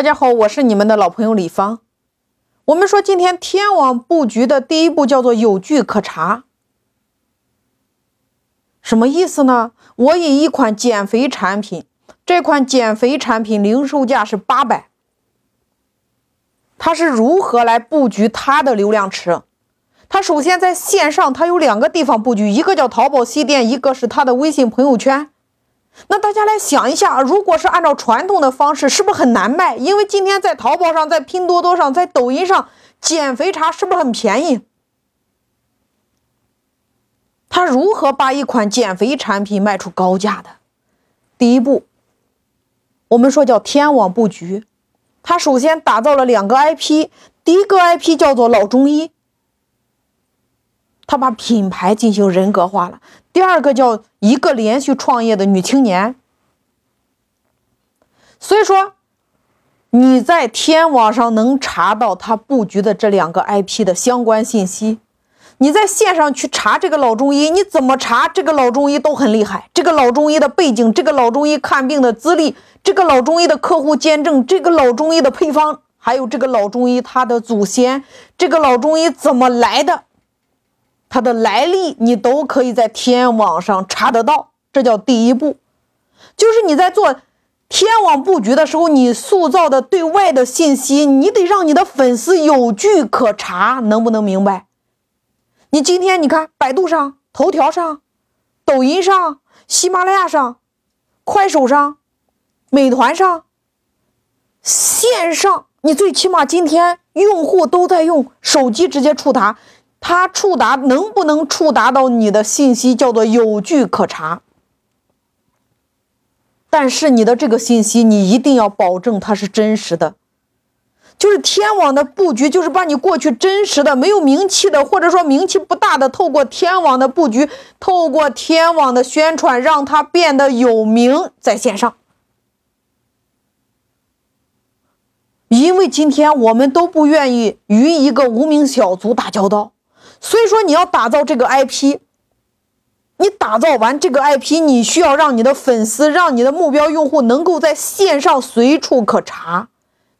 大家好，我是你们的老朋友李芳。我们说今天天网布局的第一步叫做有据可查，什么意思呢？我以一款减肥产品，这款减肥产品零售价是八百，它是如何来布局它的流量池？它首先在线上，它有两个地方布局，一个叫淘宝系店，一个是它的微信朋友圈。那大家来想一下，如果是按照传统的方式，是不是很难卖？因为今天在淘宝上、在拼多多上、在抖音上，减肥茶是不是很便宜？他如何把一款减肥产品卖出高价的？第一步，我们说叫天网布局。他首先打造了两个 IP，第一个 IP 叫做老中医。他把品牌进行人格化了。第二个叫一个连续创业的女青年，所以说你在天网上能查到他布局的这两个 IP 的相关信息。你在线上去查这个老中医，你怎么查这个老中医都很厉害。这个老中医的背景，这个老中医看病的资历，这个老中医的客户见证，这个老中医的配方，还有这个老中医他的祖先，这个老中医怎么来的？它的来历你都可以在天网上查得到，这叫第一步，就是你在做天网布局的时候，你塑造的对外的信息，你得让你的粉丝有据可查，能不能明白？你今天你看百度上、头条上、抖音上、喜马拉雅上、快手上、美团上、线上，你最起码今天用户都在用手机直接触达。它触达能不能触达到你的信息，叫做有据可查。但是你的这个信息，你一定要保证它是真实的。就是天网的布局，就是把你过去真实的、没有名气的，或者说名气不大的，透过天网的布局，透过天网的宣传，让它变得有名在线上。因为今天我们都不愿意与一个无名小卒打交道。所以说，你要打造这个 IP，你打造完这个 IP，你需要让你的粉丝、让你的目标用户能够在线上随处可查。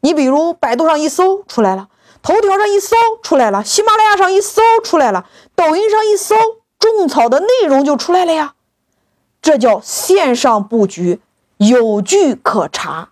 你比如百度上一搜出来了，头条上一搜出来了，喜马拉雅上一搜出来了，抖音上一搜，种草的内容就出来了呀。这叫线上布局，有据可查。